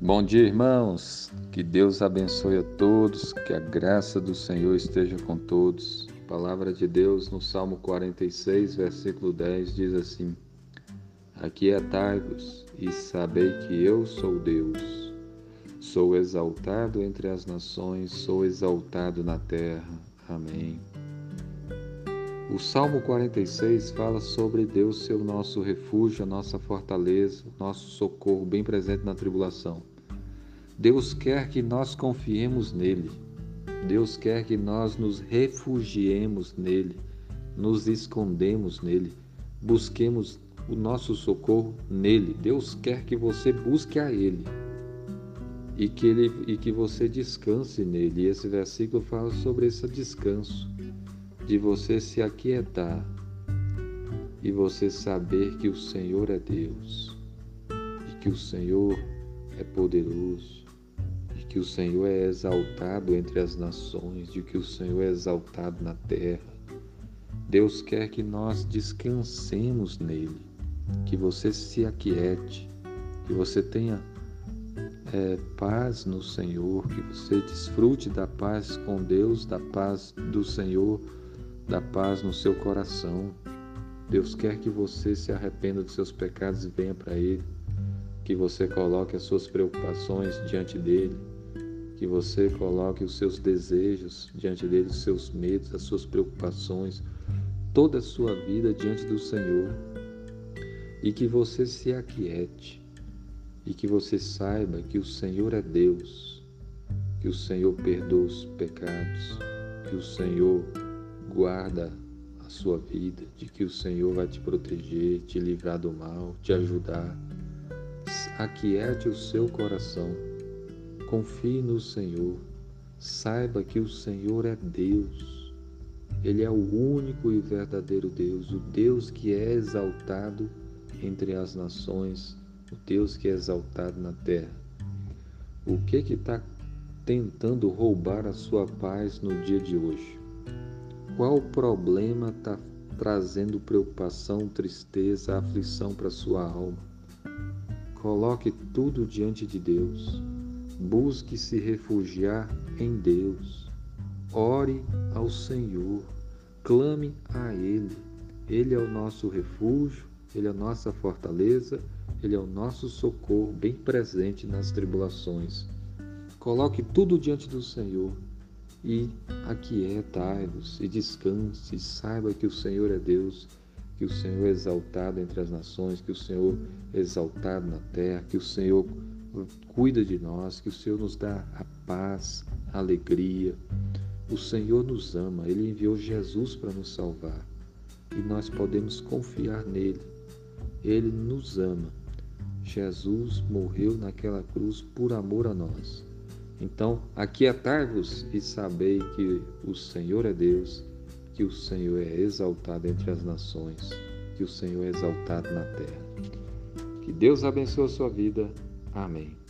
Bom dia, irmãos. Que Deus abençoe a todos, que a graça do Senhor esteja com todos. Palavra de Deus no Salmo 46, versículo 10 diz assim: Aquietai-vos e sabei que eu sou Deus. Sou exaltado entre as nações, sou exaltado na terra. Amém. O Salmo 46 fala sobre Deus ser o nosso refúgio, a nossa fortaleza, nosso socorro bem presente na tribulação. Deus quer que nós confiemos nele. Deus quer que nós nos refugiemos nele, nos escondemos nele, busquemos o nosso socorro nele. Deus quer que você busque a ele e que, ele, e que você descanse nele. E esse versículo fala sobre esse descanso de você se aquietar e você saber que o Senhor é Deus, e que o Senhor é poderoso, que o Senhor é exaltado entre as nações, de que o Senhor é exaltado na terra. Deus quer que nós descansemos nele, que você se aquiete, que você tenha é, paz no Senhor, que você desfrute da paz com Deus, da paz do Senhor da paz no seu coração. Deus quer que você se arrependa dos seus pecados e venha para Ele, que você coloque as suas preocupações diante dele, que você coloque os seus desejos diante dele, os seus medos, as suas preocupações, toda a sua vida diante do Senhor. E que você se aquiete. E que você saiba que o Senhor é Deus, que o Senhor perdoa os pecados, que o Senhor guarda a sua vida, de que o Senhor vai te proteger, te livrar do mal, te ajudar. Aquiete o seu coração, confie no Senhor, saiba que o Senhor é Deus. Ele é o único e verdadeiro Deus, o Deus que é exaltado entre as nações, o Deus que é exaltado na terra. O que que está tentando roubar a sua paz no dia de hoje? Qual problema está trazendo preocupação, tristeza, aflição para sua alma? Coloque tudo diante de Deus. Busque se refugiar em Deus. Ore ao Senhor. Clame a Ele. Ele é o nosso refúgio, Ele é a nossa fortaleza, Ele é o nosso socorro bem presente nas tribulações. Coloque tudo diante do Senhor e aquietai-vos e descanse, e saiba que o Senhor é Deus, que o Senhor é exaltado entre as nações, que o Senhor é exaltado na terra, que o Senhor cuida de nós, que o Senhor nos dá a paz, a alegria. O Senhor nos ama, Ele enviou Jesus para nos salvar e nós podemos confiar nele. Ele nos ama. Jesus morreu naquela cruz por amor a nós. Então, aquietai-vos e sabei que o Senhor é Deus, que o Senhor é exaltado entre as nações, que o Senhor é exaltado na terra. Que Deus abençoe a sua vida. Amém.